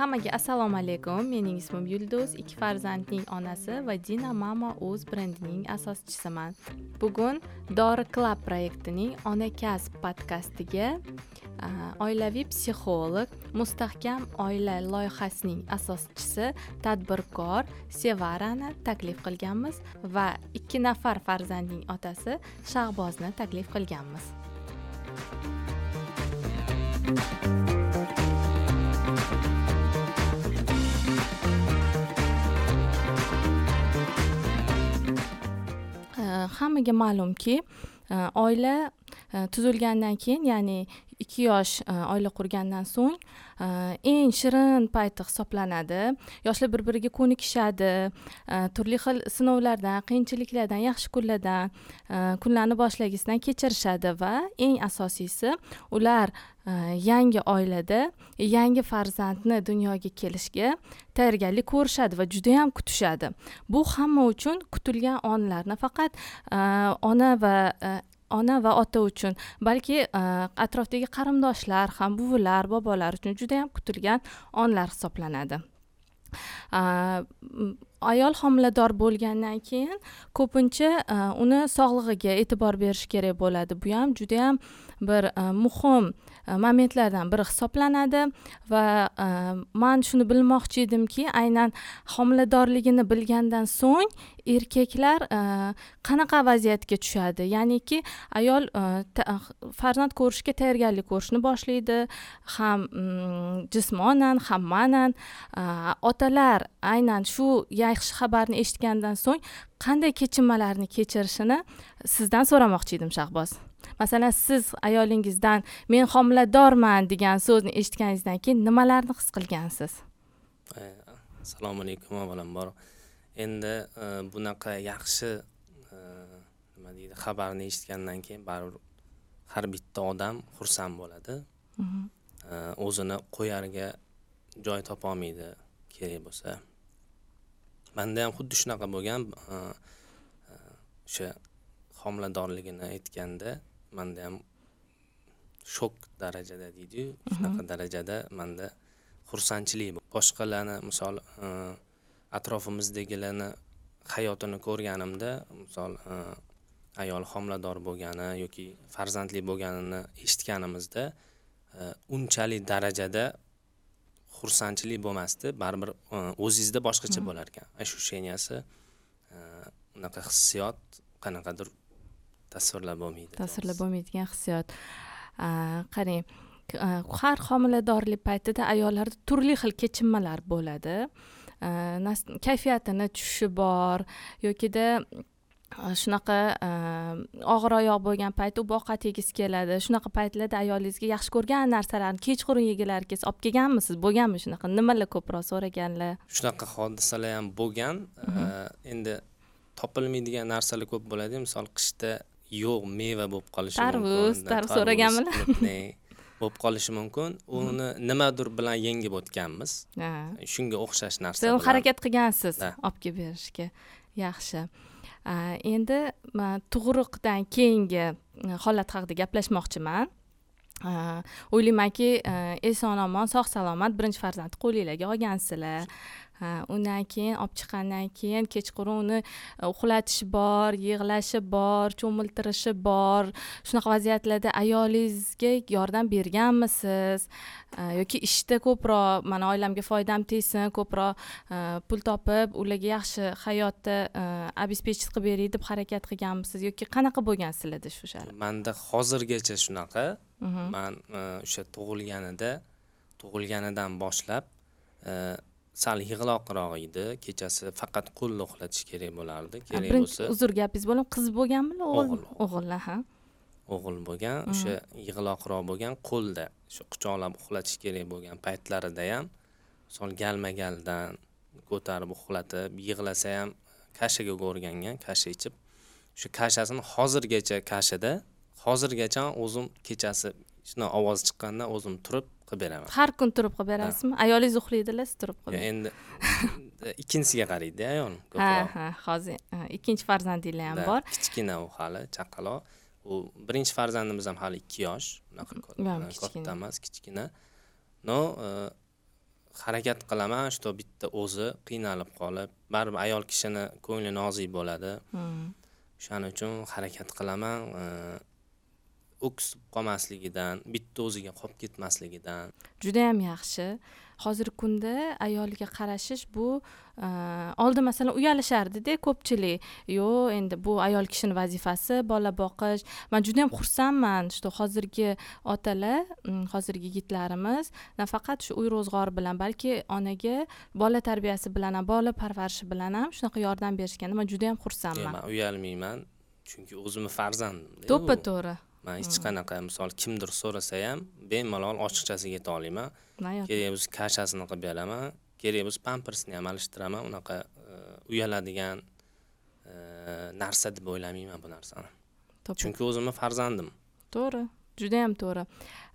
hammaga assalomu alaykum. Mening ismim yulduz ikki farzandning onasi va dina mama o'z brendining asoschisiman. Bugun dori club proyektining ona kasb podkastiga oilaviy psixolog mustahkam oila loyihasining asoschisi tadbirkor sevarani taklif qilganmiz va ikki nafar farzandning otasi shahbozni taklif qilganmiz. Hammaga ma'lumki e, oila tuzilgandan keyin ya'ni ikki yosh e, oila qurgandan so'ng e, eng shirin payti hisoblanadi. Yoshlar bir biriga ko'nikishadi e, turli xil sinovlardan qiyinchiliklardan yaxshi kunlardan kunlarni boshlagisidan kechirishadi va eng asosiysi ular yangi oilada yangi farzandni dunyoga kelishiga tayyorgarlik ko'rishadi va judayam kutishadi. Bu hamma uchun kutilgan onlar nafaqat ona va ona va ota uchun. Balki e, atrofdagi qarindoshlar ham buvilar bobolar uchun juda yam kutilgan onlar hisoblanadi. E, ayol homilador bo'lgandan keyin ko'pincha e, uni sog'lig'iga e'tibor berish kerak bo'ladi. Bu ham judayam bir muhim E, momentlardan biri hisoblanadi va e, man shuni bilmoqchi edimki aynan homiladorligini bilgandan so'ng erkaklar e, qanaqa vaziyatga tushadi? Ya'niki ayol farzand ko'rishga tayyorgarlik ko'rishni boshlaydi ham jismonan ham ma'nan. Otalar aynan shu yaxshi xabarni eshitgandan so'ng qanday kechinmalarni kechirishini sizdan so'ramoqchi edim shahboz. Masalan siz ayolingizdan men homiladorman degan so'zni eshitganingizdan keyin nimalarni his qilgansiz? Assalomu alaykum avvalambor endi e, bunaqa yaxshi e, nima deydi xabarni eshitgandan keyin baribir har bitta odam xursand bo'ladi. Mhm. e, o'zini qo'yarga joy topolmaydi kerak bo'lsa. Manda ham xuddi shunaqa bo'lgan o'sha homiladorligini aytganda manda ham shok darajada deydiyu. Shunaqa darajada manda xursandchilik boshqalarni misol atrofimizdagilarni hayotini ko'rganimda misol ayol homilador bo'lgani yoki farzandli bo'lganini eshitganimizda unchalik darajada xursandchilik bo'lmasdi. Baribir e, o'zingizda boshqacha bo'lar ekan ощущенияsi e, unaqa hissiyot qanaqadir tasvirlab bo'lmaydi tasvirlab bo'lmaydigan hissiyot qarang har homiladorlik paytida ayollarda turli xil kechinmalar bo'ladi. Kayfiyatini tushishi bor yokida shunaqa og'ir oyoq bo'lgan payt u ovqat yegisi keladi. Shunaqa paytlarda ayolingizga yaxshi ko'rgan narsalarni kechqurun yegilar kelsa olib kelganmisiz? Bo'lganmi shunaqa? Nimalar ko'proq so'raganlar? Shunaqa hodisalar ham bo'lgan. Endi topilmaydigan narsalar ko'p bo'ladi. Misol qishda yo'q meva bo'lib qolishi mumkin tarvuz tarvuz so'raganmilar bo'lib qolishi mumkin. Uni nimadir bilan yengib o'tganmiz. Shunga o'xshash narsa harakat qilgansiz olib kelib berishga. Yaxshi. Endi tug'ruqdan keyingi holat haqida gaplashmoqchiman. O'ylaymanki eson omon sog' salomat birinchi farzandni qo'linglarga olgansizlar undan keyin olib chiqqandan keyin kechqurun uni e, uxlatish bor yig'lashi bor cho'miltirishi bor. Shunaqa vaziyatlarda ayolingizga yordam berganmisiz? Yoki ishda ko'proq mana oilamga foydam tegsin ko'proq pul topib ularga yaxshi hayotni обеспечить qilib beray deb harakat qilganmisiz? Yoki qanaqa bo'lgan sizlarda shu manda hozirgacha shunaqa. Mhm. man e, o'sha tug'ilganida tug'ilganidan boshlab e, sal yig'loqroq edi. Kechasi faqat qo'lda uxlatish kerak bo'lardi. Kerak bo'lsa uzr gapingiz bo'ldim qiz bo'lganmi o'g'il? O'g'il ha? O'g'il bo'lgan o'sha yig'loqroq bo'lgan qo'lda shu quchoqlab uxlatish kerak bo'lgan paytlarida ham misol galma galdan ko'tarib uxlatib yig'lasa ham kashaga o'rgangan kasha ichib shu kashasini hozirgacha kashada hozirgacha o'zim kechasi shunaqa ovoz chiqqanda o'zim turib qilib beraman. Har kun turib qilib berasizmi? Ayolingiz uxlaydilar siz turib qilib endi ikkinchisiga qaraydida ayol ha ha hozir ikkinchi farzandinglar ham bor. kichkina u hali chaqaloq. U birinchi farzandimiz ham hali ikki yosh unaqa katta emas kichkina. но harakat qilaman что bitta o'zi qiynalib qolib baribir ayol kishini ko'ngli nozik bo'ladi. O'shaning uchun harakat qilaman o'ksib qolmasligidan bitta o'ziga qolib ketmasligidan. Judayam yaxshi. Hozirgi kunda ayolga qarashish bu e, oldin masalan uyalishardida ko'pchilik. Yo'q endi bu ayol kishini vazifasi bola boqish. Man judayam xursandman что hozirgi otalar hozirgi yigitlarimiz. Nafaqat shu uy ro'zg'ori bilan balki onaga bola tarbiyasi bilan ham bola parvarishi bilan ham shunaqa yordam berishganda man judayam xursandman. man uyalmayman chunki o'zimni farzandim to'ppa to'g'ri man hech qanaqa misol kimdir so'rasa ham bemalol ochiqchasiga ayta olaman. Kerak bo'lsa kashasini qilib beraman. Kerak bo'lsa pampersni ham alishtiraman unaqa e, uyaladigan e, narsa deb o'ylamayman bu narsani. Chunki o'zimni farzandim. To'g'ri judayam to'g'ri.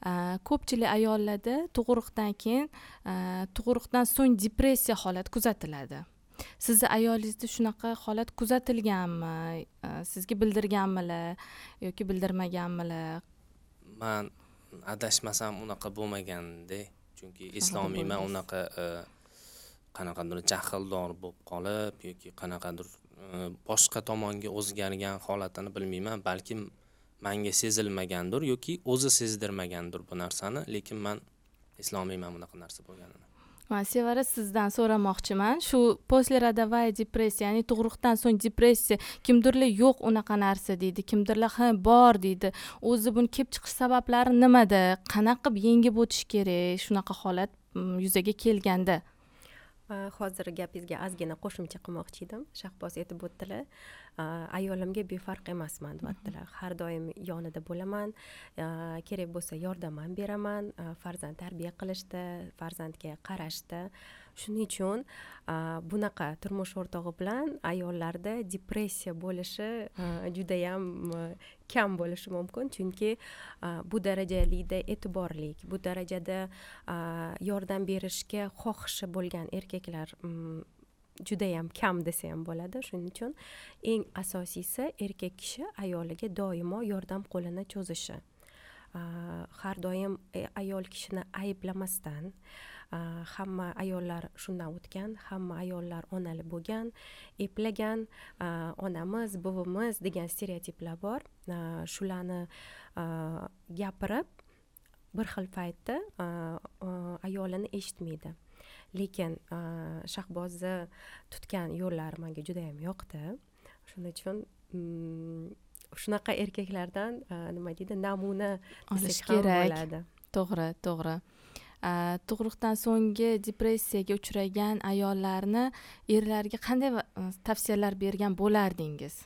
E, ko'pchilik ayollarda tug'ruqdan keyin tug'ruqdan so'ng depressiya holati kuzatiladi sizni ayolingizda shunaqa holat kuzatilganmi? Sizga bildirganmilar yoki bildirmaganmilar man adashmasam unaqa bo'lmaganda chunki islomiyman unaqa e, qanaqadir jahldor bo'lib qolib yoki qanaqadir e, boshqa tomonga o'zgargan holatini bilmayman balkim manga sezilmagandir yoki o'zi sezdirmagandir bu narsani lekin man eslolmayman bunaqa narsa bo'lganini man sevara sizdan so'ramoqchiman. Shu poslerodовая depressiya ya'ni tug'ruqdan so'ng depressiya kimdirlar yo'q unaqa narsa deydi kimdirlar ha bor deydi. O'zi buni kelib chiqish sabablari nimada? Qanaqa qilib yengib o'tish kerak? Shunaqa holat yuzaga kelganda. Hozir gapingizga ozgina qo'shimcha qilmoqchi edim. Shahboz aytib o'tdilar ayolimga befarq emasman deyaptilar. Har doim yonida bo'laman kerak bo'lsa yordam ham beraman farzand tarbiya qilishda farzandga qarashda shuning uchun bunaqa turmush o'rtog'i bilan ayollarda depressiya bo'lishi judayam kam bo'lishi mumkin. Chunki bu darajalikda e'tiborlik bu darajada yordam berishga xohishi bo'lgan erkaklar judayam kam desa ham bo'ladi. Shuning uchun eng asosiysi erkak kishi ayoliga doimo yordam qo'lini cho'zishi. Har doim e, ayol kishini ayblamasdan hamma ayollar shundan o'tgan hamma ayollar onali bo'lgan eplagan onamiz buvimiz degan stereotiplar bor. Shularni gapirib bir xil paytda ayolini eshitmaydi. Lekin shahbozni tutgan yo'llari manga judayam yoqdi. Shuning uchun mm, shunaqa erkaklardan nima deydi namuna olish kerak. to'g'ri to'g'ri Э, tug'ruqdan so'nggi depressiyaga uchragan ayollarni erlarga qanday e, tavsiyalar bergan bo'lardingiz?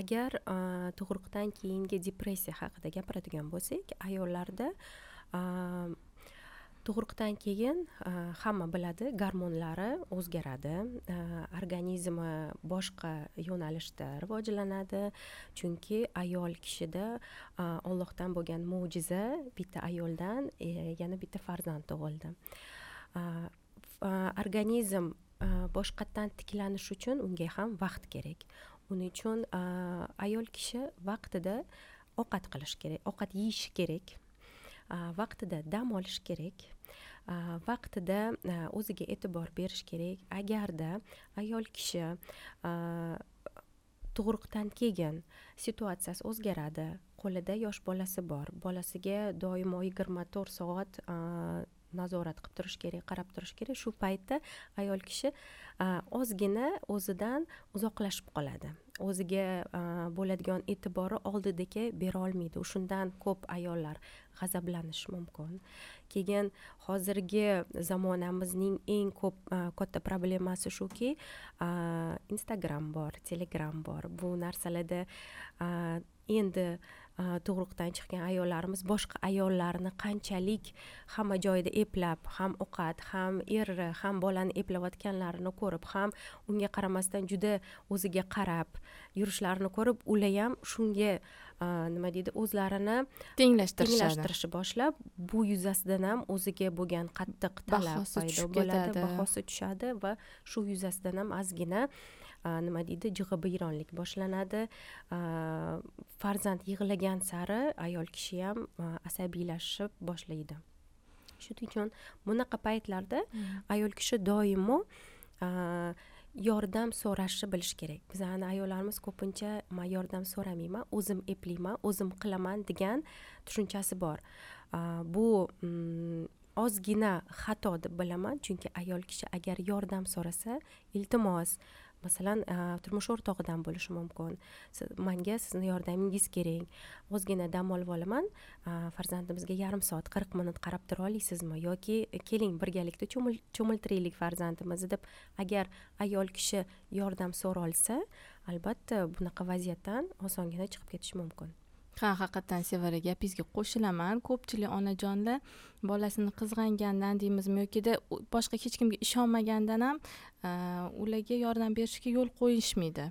Agar e, tug'ruqdan keyingi depressiya haqida gapiradigan bo'lsak ayollarda e, tug'ruqdan keyin e, hamma biladi gormonlari o'zgaradi. E, organizmi boshqa yo'nalishda rivojlanadi chunki ayol kishida e, ollohdan bo'lgan mo'jiza bitta ayoldan e, yana bitta farzand tug'ildi. Organizm boshqatdan tiklanish uchun unga ham vaqt kerak. Uning uchun ayol kishi vaqtida ovqat qilish kerak ovqat yeyishi kerak. Vaqtida dam olish kerak. Vaqtida o'ziga e'tibor berish kerak. Agarda ayol kishi tug'ruqdan keyin situatsiyasi o'zgaradi qo'lida yosh bolasi bor. Bolasiga doimo yigirma to'rt soat nazorat qilib turish kerak qarab turish kerak. Shu paytda ayol kishi ozgina o'zidan uzoqlashib qoladi. O'ziga bo'ladigan e'tibori oldidagi berolmaydi shundan ko'p ayollar g'azablanishi mumkin. Keyin hozirgi zamonamizning eng ko'p e, katta problemasi shuki e, instagram bor telegram bor. Bu narsalarda e, endi tug'ruqdan chiqqan ayollarimiz boshqa ayollarni qanchalik hamma joyda eplab ham ovqat ham eri ham bolani eplayotganlarini ko'rib ham unga qaramasdan juda o'ziga qarab yurishlarini ko'rib ular ham shunga nima deydi o'zlarini tenglashtirishadi. boshlab bu yuzasidan ham o'ziga bo'lgan qattiq talab paydo bo'ladi bahosi tushadi va shu yuzasidan ham ozgina nima deydi jig'ibiyronlik boshlanadi. Farzand yig'lagan sari ayol kishi ham asabiylashib boshlaydi. Shuning uchun bunaqa paytlarda ayol kishi doimo yordam so'rashni bilish kerak. Bizani ayollarimiz ko'pincha man yordam so'ramayman o'zim eplayman o'zim qilaman degan tushunchasi bor. Bu mm, ozgina xato deb bilaman. Chunki ayol kishi agar yordam so'rasa iltimos masalan e, turmush o'rtog'idan bo'lishi mumkin. Manga sizni yordamingiz kerak ozgina dam olib olaman. E, farzandimizga yarim soat qirq minut qarab tura olasizmi yoki keling birgalikda cho'miltiraylik farzandimizni deb agar ayol kishi yordam so'rolsa albatta bunaqa vaziyatdan osongina chiqib ketish mumkin. Ha haqiqatdan sevara gapingizga qo'shilaman. Ko'pchilik onajonlar bolasini qizg'angandan deymizmi yokida boshqa hech kimga ishonmagandan ham Э, ularga yordam berishga yo'l qo'yishmaydi.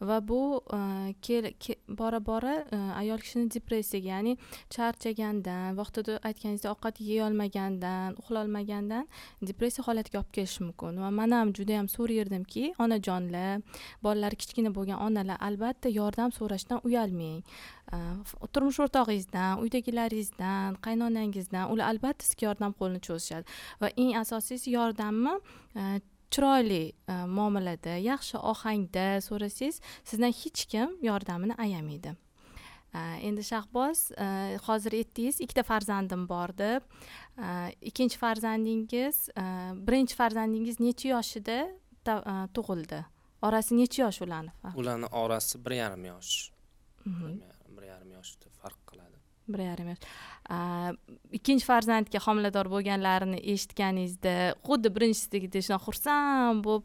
Va bu e, bora bora e, ayol kishini depressiyaga ya'ni charchagandan vaqtida aytganingizdek ovqat yeyolmagandan uxlolmagandan depressiya holatiga olib kelishi mumkin. Va man ham juda so'rardimki onajonlar bolalari kichkina bo'lgan onalar albatta yordam so'rashdan uyalmang. E, turmush o'rtog'ingizdan uydagilaringizdan qaynonangizdan ular albatta sizga yordam qo'lini cho'zishadi. Va eng asosiysi yordamni chiroyli e, muomalada yaxshi ohangda so'rasangiz sizdan hech kim yordamini ayamaydi. E, endi shahboz e, hozir aytdingiz ikkita farzandim bor deb. Ikkinchi farzandingiz birinchi farzandingiz necha yoshida tug'ildi? Orasi necha yosh ularni ularni orasi bir yarim yosh bir yarim yoshda farq bir yarim yosh ikkinchi farzandga homilador bo'lganlarini eshitganingizda xuddi birinchisidagidek shunaqa xursand bo'lib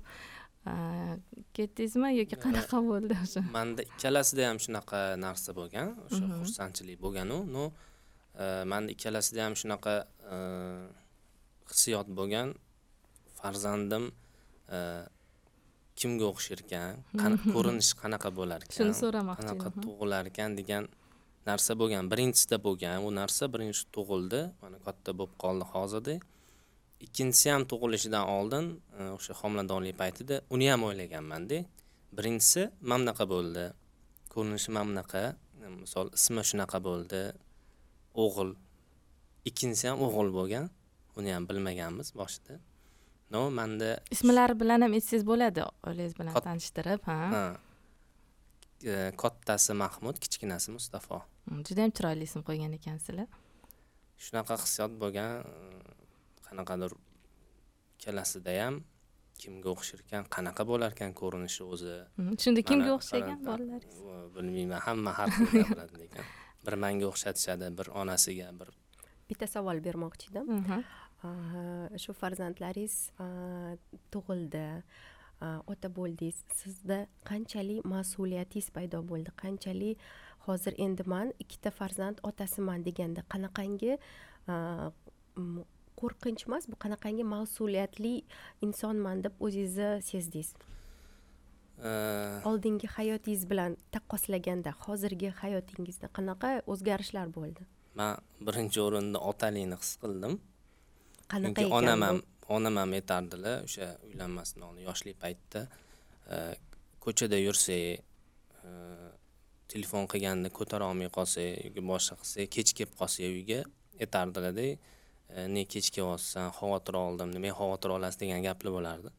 ketdingizmi yoki qanaqa bo'ldi o'sha? manda ikkalasida ham shunaqa narsa bo'lgan o'sha mhm. xursandchilik bo'lganu. Но manda ikkalasida ham shunaqa hissiyot bo'lgan farzandim kimga o'xshar ekan ko'rinishi qanaqa bo'lar ekan shuni so'ramoqchi qanaqa tug'ilar ekan degan narsa bo'lgan birinchisida bo'lgan. U narsa birinchi tug'ildi. Mana katta bo'lib qoldi hozirda. Ikkinchisi ham tug'ilishidan oldin e, o'sha homiladorlik paytida uni ham o'ylaganmanda birinchisi mana bunaqa bo'ldi. Ko'rinishi mana bunaqa e, misol ismi shunaqa bo'ldi. O'g'il. Ikkinchisi ham o'g'il bo'lgan. Uni ham bilmaganmiz boshida. No manda ismlari bilan ham aytsangiz bo'ladi oilangiz bilan tanishtirib ha kattasi mahmud kichkinasi mustafo judayam chiroyli ism qo'ygan ekansizlar shunaqa hissiyot bo'lgan qanaqadir ikkalasida ham kimga o'xsharkan qanaqa bo'larkan ko'rinishi o'zi? Shunda kimga o'xshagan bolalaringiz bilmayman hamma har xil gapiradi lekin bir manga o'xshatishadi bir onasiga bir bitta savol bermoqchi edim. Shu farzandlaringiz tug'ildi ota bo'ldingiz sizda qanchalik mas'uliyatingiz paydo bo'ldi? Qanchalik hozir endi man ikkita farzand otasiman deganda qanaqangi qo'rqinch emas bu qanaqangi mas'uliyatli insonman deb o'zingizni sezdingiz? Oldingi hayotingiz bilan taqqoslaganda hozirgi hayotingizda qanaqa o'zgarishlar bo'ldi? Man birinchi o'rinda otalikni his qildim. Qanaqa ekan onam ham onam ham aytardilar o'sha uylanmasdan oldin yoshlik paytda. Ko'chada yursak e, telefon qilganda ko'tara olmay qolsak yoki boshqa qilsak kech kelib qolsak uyga aytardilarda e, ne kech kelyapsan xavotir oldim nima xavotir olasiz degan gaplar bo'lardi.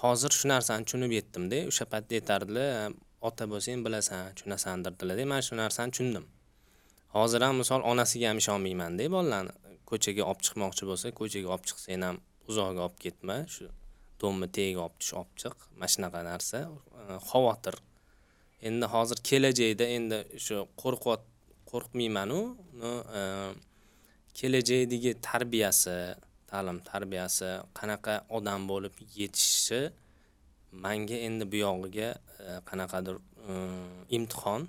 Hozir shu narsani tushunib yetdimda o'sha paytda aytardilar e, ota bo'lsang bilasan tushunasan derdilarda man shu narsani tushundim. Hozir ham misol onasiga ham ishonmaymanda bolalarni ko'chaga olib chiqmoqchi bo'lsa ko'chaga olib chiqsang ham uzoqga olib ketma shu do'mni tagiga olib tush olib chiq mana shunaqa narsa e, xavotir. Endi hozir kelajakda endi shu qo'rqyot qo'rqmaymanu e, kelajakdagi tarbiyasi ta'lim tarbiyasi qanaqa odam bo'lib yetishishi manga endi buyog'iga yog'iga e, qanaqadir e, imtihon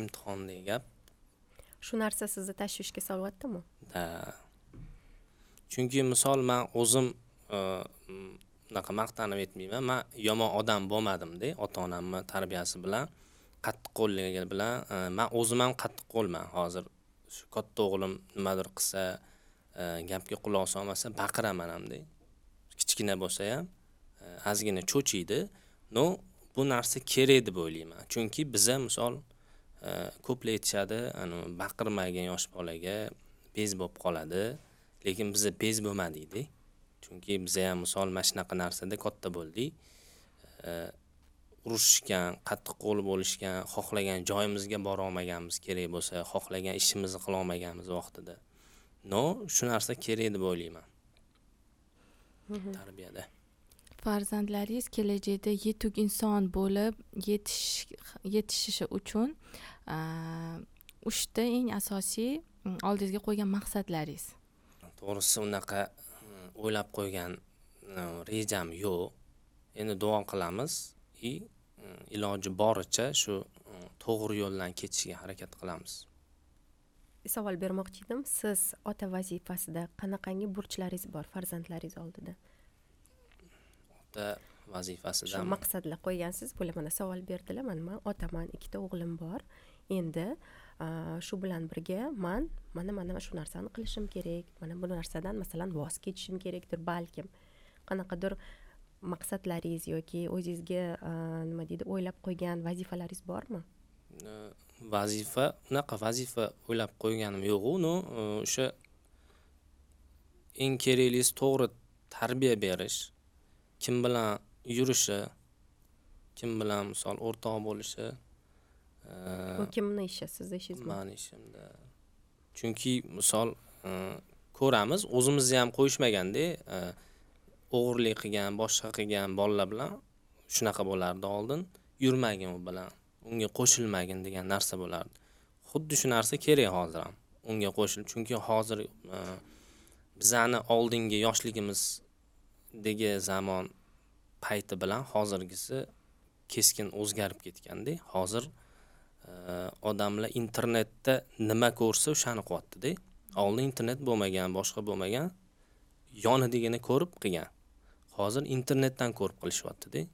imtihondek gap. Shu narsa sizni tashvishga solyaptimi ha. Chunki misol man o'zim e, unaqa maqtanib aytmayman man yomon odam bo'lmadimda ota onamni tarbiyasi bilan qattiqqo'lligi bilan e, man o'zim ham qattiqqo'lman hozir shu katta o'g'lim nimadir qilsa e, gapga quloq solmasa baqiraman hamda kichkina bo'lsa ham ozgina cho'chiydi. Но bu narsa kerak deb o'ylayman. Chunki biza misol ko'plar aytishadi baqirmagin yosh bolaga bez bo'lib qoladi. Lekin biza bez bo'lmadikda chunki biza ham misol mana shunaqa narsada katta bo'ldik. Urushishgan qattiq qo'l bo'lishgan xohlagan joyimizga borolmaganmiz kerak bo'lsa xohlagan ishimizni qilolmaganmiz vaqtida. No shu narsa kerak deb o'ylayman. Tarbiyada farzandlaringiz kelajakda yetuk inson bo'lib yetishishi uchun uchta eng asosiy oldingizga qo'ygan maqsadlaringiz? To'g'risi unaqa o'ylab qo'ygan rejam yo'q. Endi duo qilamiz и iloji boricha shu to'g'ri yo'ldan ketishga harakat qilamiz. Savol bermoqchi edim. Siz ota vazifasida qanaqangi burchlaringiz bor farzandlaringiz oldida ota vazifasida shu maqsadlar qo'ygansiz bular mana savol berdilar mana man otaman ikkita o'g'lim bor. Endi shu bilan birga man mana mana shu narsani qilishim kerak. Mana bu narsadan masalan voz kechishim kerakdir balkim. Qanaqadir maqsadlaringiz yoki o'zingizga nima deydi o'ylab qo'ygan vazifalaringiz bormi? Vazifa unaqa vazifa o'ylab qo'yganim yo'qu но o'sha eng keraklisi to'g'ri tarbiya berish kim bilan yurishi kim bilan misol o'rtoq bo'lishi bu kimni ishi sizni ishingizmi mani ishimda. Chunki misol ko'ramiz o'zimizni ham qo'yishmaganda o'g'irlik qilgan boshqa qilgan bolalar bilan shunaqa bo'lardi oldin yurmagin u bilan unga qo'shilmagin degan narsa bo'lardi. Xuddi shu narsa kerak hozir ham unga qo'shilib chunki hozir bizani oldingi dagi zamon payti bilan hozirgisi keskin o'zgarib ketganda hozir e, odamlar internetda nima ko'rsa o'shani qilyaptida oldin internet bo'lmagan boshqa bo'lmagan yonidigini ko'rib qilgan. Hozir internetdan ko'rib qilishyaptida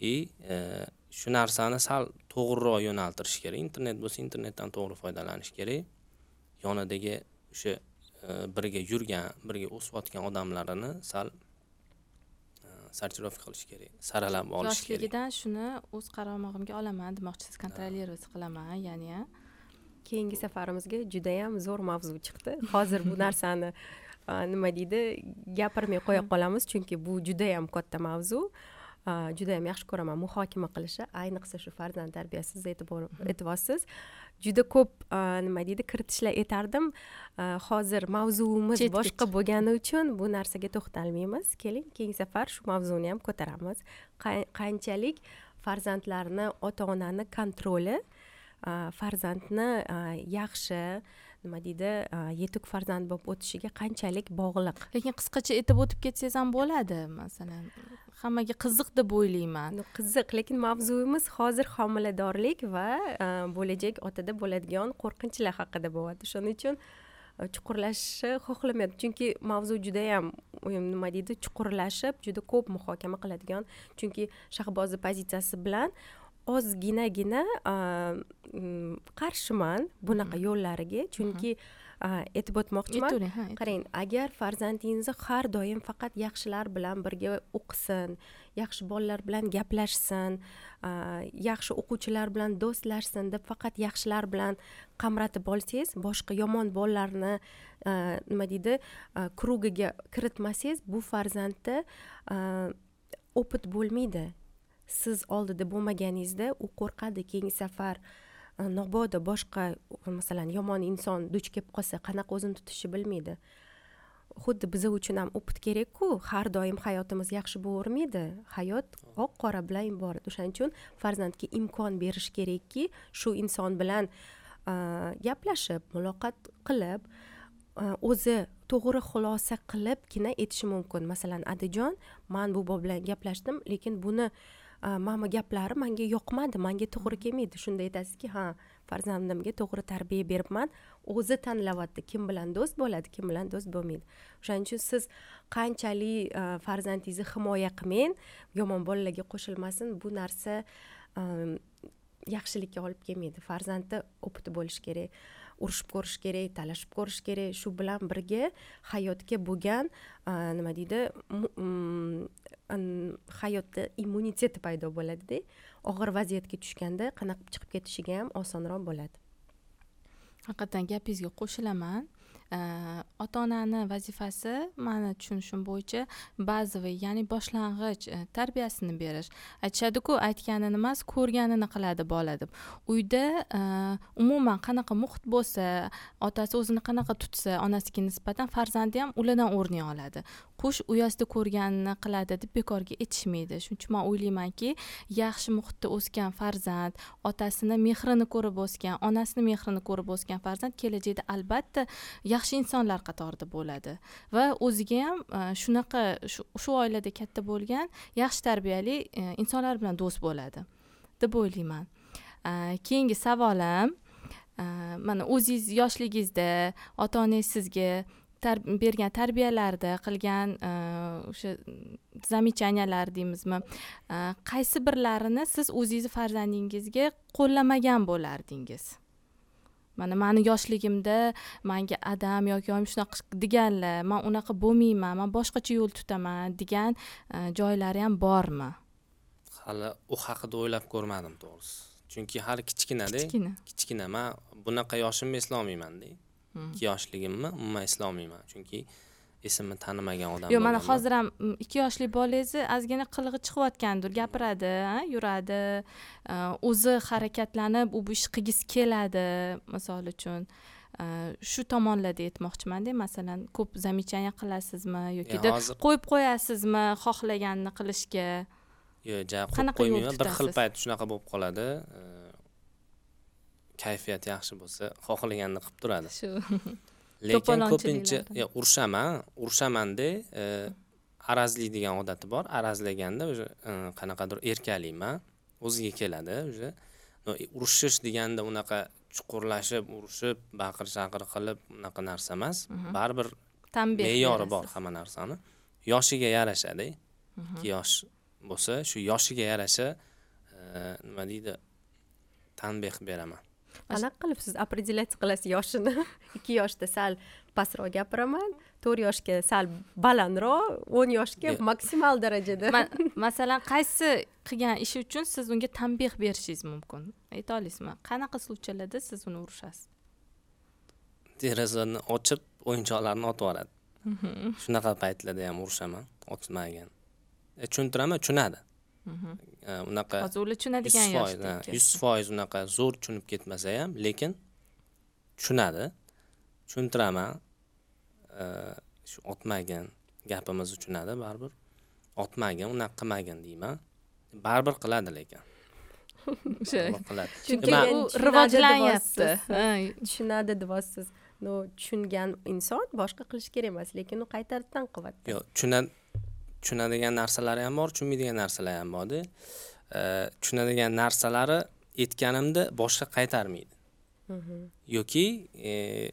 и e, shu narsani sal to'g'riroq yo'naltirish kerak. Internet bo'lsa internetdan to'g'ri foydalanish kerak. Yonidagi o'sha e, birga yurgan birga o'sayotgan odamlarini sal sortirovka qilish kerak saralab olish kerak. Yoshligidan shuni o'z qaromog'imga olaman demoqchisiz kontrollировать qilaman ya'ni keyingi safarimizga judayam zo'r mavzu chiqdi. Hozir bu narsani nima deydi gapirmay qo'ya qolamiz chunki bu judayam katta mavzu. Judayam yaxshi ko'raman muhokama qilishni ayniqsa shu farzand tarbiyasi siz aytyapsiz juda ko'p nima deydi kiritishlar etardim. Hozir mavzuimiz boshqa bo'lgani uchun bu narsaga to'xtalmaymiz. Keling keyingi safar shu mavzuni ham ko'taramiz. Qanchalik farzandlarni ota onani kontroli farzandni yaxshi nima deydi yetuk farzand bo'lib o'tishiga qanchalik bog'liq? Lekin qisqacha aytib o'tib ketsangiz ham bo'ladi masalan hammaga qiziq deb o'ylayman. Qiziq lekin mavzuyimiz hozir homiladorlik va bo'lajak otada bo'ladigan qo'rqinchlar haqida bo'lyapti. Shuning uchun chuqurlashishni xohlamayapti chunki mavzu judayam nima deydi? Chuqurlashib juda ko'p muhokama qiladigan. Chunki shahbozni pozitsiyasi bilan ozginagina qarshiman bunaqa yo'llariga. Chunki aytib o'tmoqchiman qarang agar farzandingizni har doim faqat yaxshilar bilan birga o'qisin yaxshi bolalar bilan gaplashsin yaxshi o'quvchilar bilan do'stlashsin deb faqat yaxshilar bilan qamratib olsangiz boshqa yomon bolalarni nima deydi krugiga kiritmasangiz bu farzandda opit bo'lmaydi siz oldida bo'lmaganingizda u qo'rqadi keyingi safar mabodo boshqa masalan yomon inson duch kelib qolsa qanaqa o'zini tutishni bilmaydi. Xuddi biza uchun ham opit kerakku har doim hayotimiz yaxshi bo'lavermaydi hayot oq qora bilan iborat. O'shaning uchun farzandga imkon berish kerakki shu inson bilan gaplashib muloqot qilib o'zi to'g'ri xulosa qilibgina aytishi mumkin. Masalan adajon man bu bob bilan gaplashdim lekin buni uh, bu gaplari manga yoqmadi manga to'g'ri kelmaydi shunda aytasizki ha farzandimga to'g'ri tarbiya beribman o'zi tanlayapti kim bilan do'st bo'ladi kim bilan do'st bo'lmaydi o'shaning uchun siz qanchalik farzandingizni himoya qilmang yomon bolalarga qo'shilmasin bu narsa yaxshilikka olib kelmaydi farzandni opiti bo'lishi kerak urushib ko'rish kerak talashib ko'rish kerak shu bilan birga hayotga bo'lgan nima deydi mm, hayotda immuniteti paydo bo'ladida og'ir vaziyatga tushganda qanaqa chiqib ketishiga ham osonroq bo'ladi. Haqiqatdan gapingizga qo'shilaman. Э, ota onani vazifasi mani tushunishim bo'yicha bazaviy ya'ni boshlang'ich e, tarbiyasini berish. Aytishadiku aytganini emas ko'rganini qiladi bola deb. Uyda e, umuman qanaqa muhit bo'lsa otasi o'zini qanaqa tutsa onasiga nisbatan farzandi ham ulardan o'rnak oladi. Qush uyasida ko'rganini qiladi deb bekorga aytishmaydi. Shuning uchun man o'ylaymanki yaxshi muhitda o'sgan farzand otasini mehrini ko'rib o'sgan onasini mehrini ko'rib o'sgan farzand kelajakda albatta yaxshi insonlar qatorida bo'ladi. Va o'ziga ham e, shunaqa shu oilada katta bo'lgan yaxshi tarbiyali e, insonlar bilan do'st bo'ladi deb o'ylayman. E, keyingi savolim mana o'zingiz yoshligingizda ota onangiz sizga bergan tarbiyalarida qilgan o'sha замечаниялар deymizmi qaysi birlarini siz o'zingizni farzandingizga qo'llamagan bo'lardingiz? Mana mani yoshligimda manga adam yoki oyim shunaqa deganlar man unaqa bo'lmayman man boshqacha yo'l tutaman degan e, joylari ham bormi? Hali u haqida o'ylab ko'rmadim to'g'risi. Chunki hali kichkinada kichkina. Kichkina. Man bunaqa yoshimni eslolmaymanda. Ikki yoshligimni umuman eslolmayman chunki esimni tanimagan odam yo'q mana hozir ham ikki yoshli bolangizni ozgina qilig'i chiqayotgandir gapiradi yuradi o'zi harakatlanib u bu ishni qilgisi keladi misol uchun. Shu tomonlarda aytmoqchimanda masalan ko'p замечание qilasizmi yoki qo'yib qo'yasizmi xohlaganini qilishga? Yo'q ja qo'yib qo'ymayman bir xil payt shunaqa bo'lib qoladi kayfiyat yaxshi bo'lsa xohlaganini qilib turadi. Shu. Lekin ko'pincha urushaman urushamanda e, arazlaydigan odati bor. Arazlaganda уже e, qanaqadir erkalayman o'ziga keladi уже urushish deganda unaqa chuqurlashib urushib baqir chaqir qilib unaqa narsa emas. Mhm. baribir me'yori bor hamma narsani. Yoshiga yarashada ikki yosh bo'lsa shu yoshiga yarasha e, nima deydi tanbeh beraman qanaqa qilib siz определять qilasiz yoshini ikki yoshda sal pastroq gapiraman to'rt yoshga sal balandroq o'n yoshga maksimal darajada masalan qaysi qilgan ishi uchun siz unga tanbeh berishingiz mumkin ayta olasizmi qanaqa случайlarda siz uni urishasiz derazani ochib o'yinchoqlarni otib yuboradi shunaqa paytlarda ham urushaman otmagan tushuntiraman tushunadi unaqa hozir ular tushunadigan yoshda yuz foiz unaqa zo'r tushunib ketmasa ham lekin tushunadi tushuntiraman shu otmagin gapimizni tushunadi baribir otmagin unaqa qilmagin deyman baribir qiladi lekin o'sha chunki u rivojlanyapti tushunadi deyapsiz ну tushungan inson boshqa qilishi kerak emas lekin u qaytadan qilyapti yo'q tushunadi tushunadigan narsalari ham bor tushunmaydigan narsalari ham borda. Tushunadigan narsalari aytganimda boshqa qaytarmaydi. Yoki e,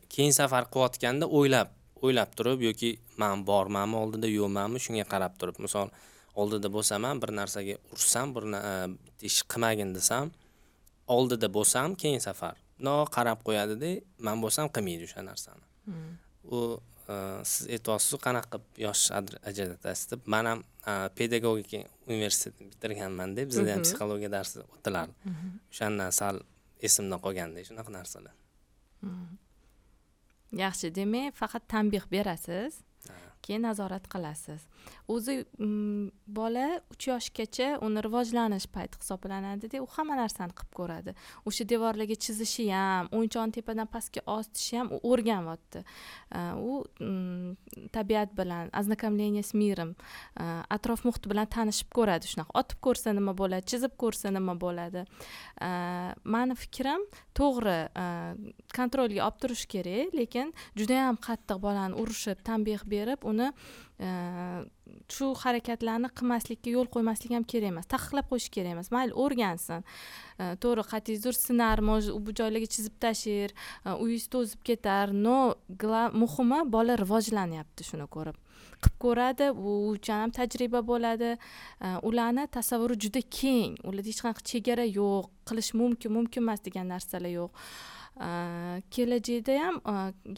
keyin safar qilayotganda o'ylab o'ylab turib yoki man bormanmi oldida yo'qmanmi shunga qarab turib misol oldida bo'lsam ham bir narsaga urushsam bir e, ish qilmagin desam oldida bo'lsam keyin safar. Bundoq qarab qo'yadida man bo'lsam qilmaydi o'sha narsani. U siz aytyapsizu qanaqa qilib yosh ajratasiz deb man ham pedagogika universitetini bitirganman deb bizada ham psixologiya darsi o'tilardi o'shandan sal esimda qolganda shunaqa narsalar yaxshi demak faqat tanbeh berasiz keyin nazorat qilasiz. O'zi mm, bola uch yoshgacha uni rivojlanish payti hisoblanadida u hamma narsani qilib ko'radi. O'sha devorlarga chizishi ham o'yinchoqni tepadan pastga ositishi ham u o'rganyapti u mm, tabiat bilan ознакомление с миром atrof muhit bilan tanishib ko'radi shunaqa. Otib ko'rsa nima bo'ladi chizib ko'rsa nima bo'ladi. Mani fikrim to'g'ri kontrolga olib turish kerak lekin judayam qattiq bolani urishib tanbeh berib uni E, shu harakatlarni qilmaslikka yo'l qo'ymaslik ham kerak emas. Taqiqlab qo'yish kerak emas. Mayli o'rgansin. E, to'g'ri qat'iy sinar может bu joylarga chizib tashlar e, uyingiz to'zib ketar. Но muhimi bola rivojlanyapti shuni ko'rib. Qilib ko'radi u uchun ham tajriba bo'ladi. Ularni tasavvuri juda keng. Ularda hech qanaqa chegara yo'q. Qilish mumkin mumkin emas degan narsalar yo'q. Kelajakda ham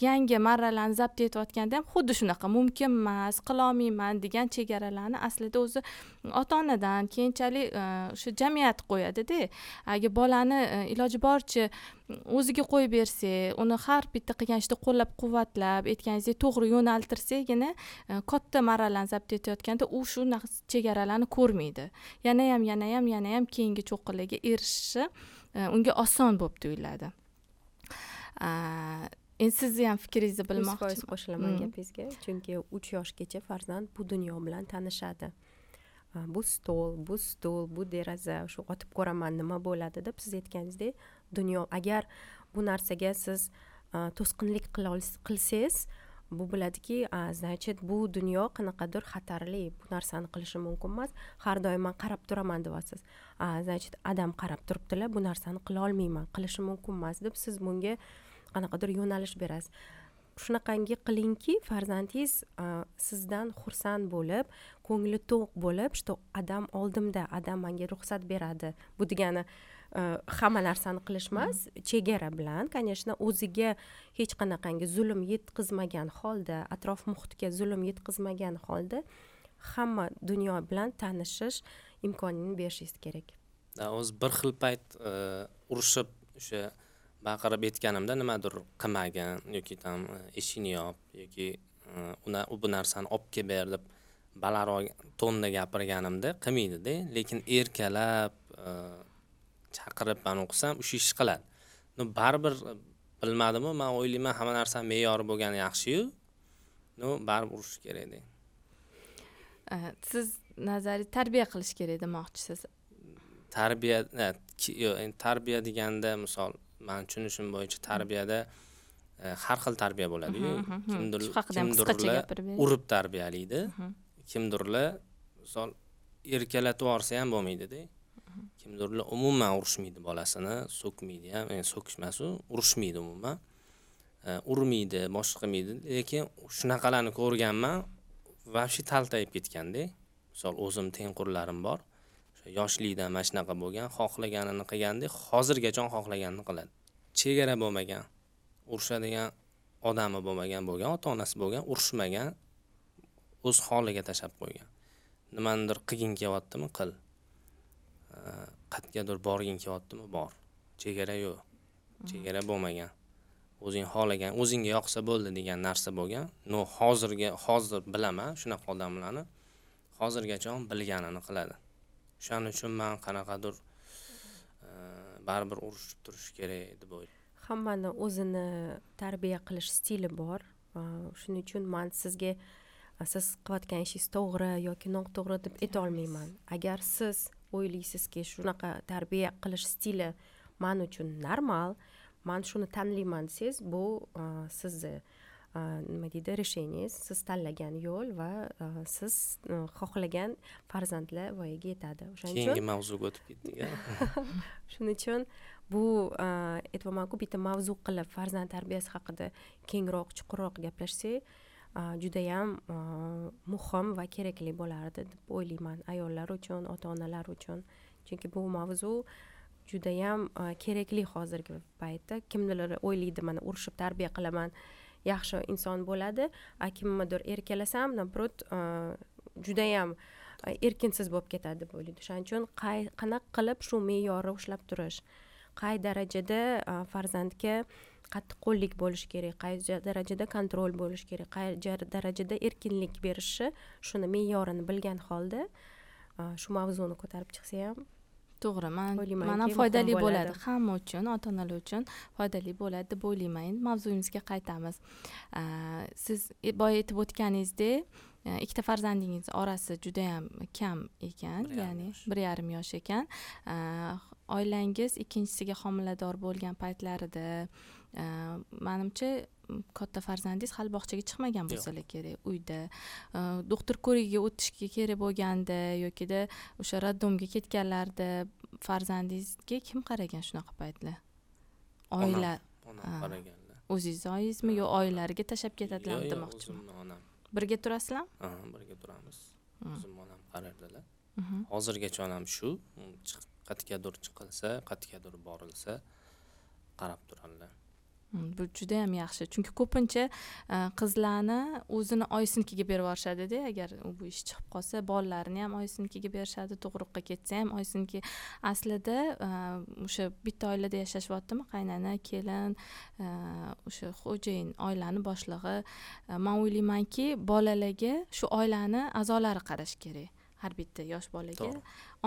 yangi marralarni zabt etayotganda ham xuddi shunaqa mumkin emas qilolmayman degan chegaralarni aslida o'zi ota onadan keyinchalik o'sha jamiyat qo'yadida. Agar bolani iloji boricha o'ziga qo'yib bersak uni har bitta qilgan ishida qo'llab quvvatlab aytganingizdek to'g'ri yo'naltirsagina katta marralarni zabt etayotganda u shunaqa chegaralarni ko'rmaydi. Yanayam yanayam yanayam keyingi cho'qqilarga erishishi unga oson bo'lib tuyuladi. Endi sizni ham fikringizni bilmoqchiman yuz foiz qo'shilaman gapingizga chunki uch yoshgacha farzand bu dunyo bilan tanishadi. Bu stol bu stul bu deraza shu otib ko'raman nima bo'ladi deb siz aytganingizdek dunyo agar bu narsaga siz to'sqinlik qilsangiz bu bo'ladiki значит bu dunyo qanaqadir xatarli bu narsani qilishi mumkin emas. Har doim man qarab turaman deyapsiz. Значит adam qarab turibdilar bu narsani qilolmayman qilishi mumkin emas deb siz bunga qanaqadir yo'nalish berasiz shunaqangi qilingki farzandingiz sizdan xursand bo'lib ko'ngli to'q bo'lib что adam oldimda adam manga ruxsat beradi. Bu degani hamma narsani qilish emas chegara bilan конечно o'ziga hech qanaqangi zulm yetkazmagan holda atrof muhitga zulm yetkazmagan holda hamma dunyo bilan tanishish imkonini berishingiz kerak. O'zi bir xil payt urushib o'sha baqirib aytganimda nimadir qilmagin yoki там eshikni yop yoki uni bu narsani olib kelib ber deb balandroq tonda gapirganimda qilmaydida. Lekin erkalab chaqirib man o'qisam o'sha ishni qiladi. No baribir bilmadimu man o'ylayman hamma narsa me'yori bo'lgani yaxshiyu. No baribir urishish kerakda siz nazariy tarbiya qilish kerak demoqchisiz? Tarbiya tarbiya deganda misol mani tushunishim bo'yicha tarbiyada e, har xil tarbiya bo'ladiyu. Kimdir kimdirlar urib tarbiyalaydi. Kimdirlar misol erkalatib yuborsa ham bo'lmaydida kimdirlar umuman urishmaydi bolasini so'kmaydi ham e, so'kish emasu urishmaydi umuman. E, urmaydi boshqa qilmaydi lekin shunaqalarni ko'rganman вообще taltayib ketganda misol o'zim tengqurlarim bor yoshlikda mana shunaqa bo'lgan xohlaganini qilgandek hozirgacha xohlaganini qiladi. Chegara bo'lmagan urushadigan odami bo'lmagan bo'lgan ota onasi bo'lgan urushmagan o'z holiga tashlab qo'ygan. Nimanidir qilging kelyaptimi qil. Qayergadir borging kelyaptimi bor. Chegara yo'q. Chegara bo'lmagan. O'zing xohlagan o'zingga yoqsa bo'ldi degan narsa bo'lgan. No hozirga hozir bilaman shunaqa odamlarni. Hozirgacha bilganini qiladi. O'shaning uchun man qanaqadir e, baribir urushib turish kerak deb o'ylayman hammani o'zini tarbiya qilish stili bor shuning uchun man sizga siz qilayotgan ishingiz to'g'ri yoki noto'g'ri deb aytolmayman agar siz o'ylaysizki shunaqa tarbiya qilish stili man uchun normal man shuni tanlayman desangiz bu sizni nima deydi решениеңiz siz tanlagan yo'l va siz xohlagan farzandlar voyaga yetadi. O'shaning uchun keyingi mavzuga o'tib ketdik shuning uchun bu aytyapmanku bitta mavzu qilib farzand tarbiyasi haqida kengroq chuqurroq gaplashsak judayam muhim va kerakli bo'lardi deb o'ylayman ayollar uchun ota onalar uchun. Chunki bu mavzu judayam kerakli hozirgi paytda kimnidir o'ylaydi mana urishib tarbiya qilaman yaxshi inson bo'ladi. A kimnidir erkalasam наоборот e, judayam e, erkinsiz bo'lib ketadi deb o'ylaydi o'shaning uchun qanaqa qilib shu me'yorni ushlab turish qay darajada e, farzandga qattiqqo'llik bo'lishi kerak qay darajada kontrol bo'lishi kerak qay darajada erkinlik berishi shuni me'yorini bilgan holda shu mavzuni ko'tarib chiqsa ham to'g'ri man man ham foydali bo'ladi. hamma uchun ota onalar uchun foydali bo'ladi deb o'ylayman. Endi mavzuyimizga qaytamiz. Siz boya aytib o'tganingizdek ikkita farzandingiz orasi judayam kam ekan ya'ni bir yarim yosh ekan. Oilangiz ikkinchisiga homilador bo'lgan paytlarida manimcha katta farzandingiz hali bog'chaga chiqmagan bo'lsalar kerak uyda. Doktor ko'rigiga o'tishga kerak bo'lganda yokida o'sha roddomga ketganlarida farzandingizga kim qaragan shunaqa paytlar? Oila. onam qaraganlar. O'zingizni oyingizmi yo oilalariga tashlab ketadilarmi demoqchiman onam birga turasizlarmi ha birga turamiz. O'zimni onam qarardilar. Hozirgacha onam shu qayergadir chiqilsa qayergadir borilsa qarab turadilar bu juda yam yaxshi. Chunki ko'pincha e, qizlarni o'zini oyisinikiga berib yuborishadida agar bu ish chiqib qolsa bolalarini ham oyisinikiga berishadi tug'ruqqa ketsa ham oyisiniki aslida e, o'sha bitta oilada yashashyaptimi? Qaynana kelin e, o'sha xo'jayin oilani boshlig'i. Man o'ylaymanki bolalarga shu oilani a'zolari qarash kerak. Har bitta yosh bolaga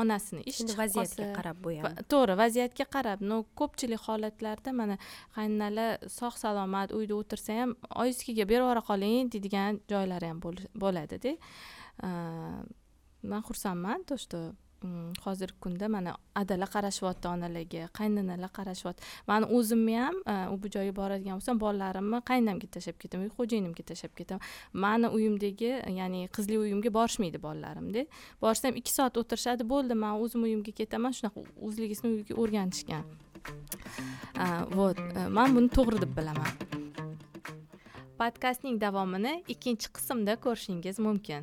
onasini ish endi vaziyatga qarab bu ham to'g'ri vaziyatga qarab. Но ko'pchilik holatlarda mana qaynonalar sog' salomat uyda o'tirsa ham oyisikiga berib yubora qoling deydigan joylari ham bo'ladida. Man xursandman то что hozirgi kunda mana adala qarashyapti onalarga qaynanalar qarashyapti mani o'zimni ham e, u bu joyga boradigan bo'lsam bolalarimni qaynonamga tashlab ketaman xo'jayinimga tashlab ketaman. Mani uyimdagi ya'ni qizli uyimga borishmaydi bolalarimda borsam ikki soat o'tirishadi bo'ldi man o'zim uyimga ketaman shunaqa o'zligisini uyiga o'rganishgan. E, вот e, man buni to'g'ri deb bilaman. Podkastning davomini ikkinchi qismda ko'rishingiz mumkin.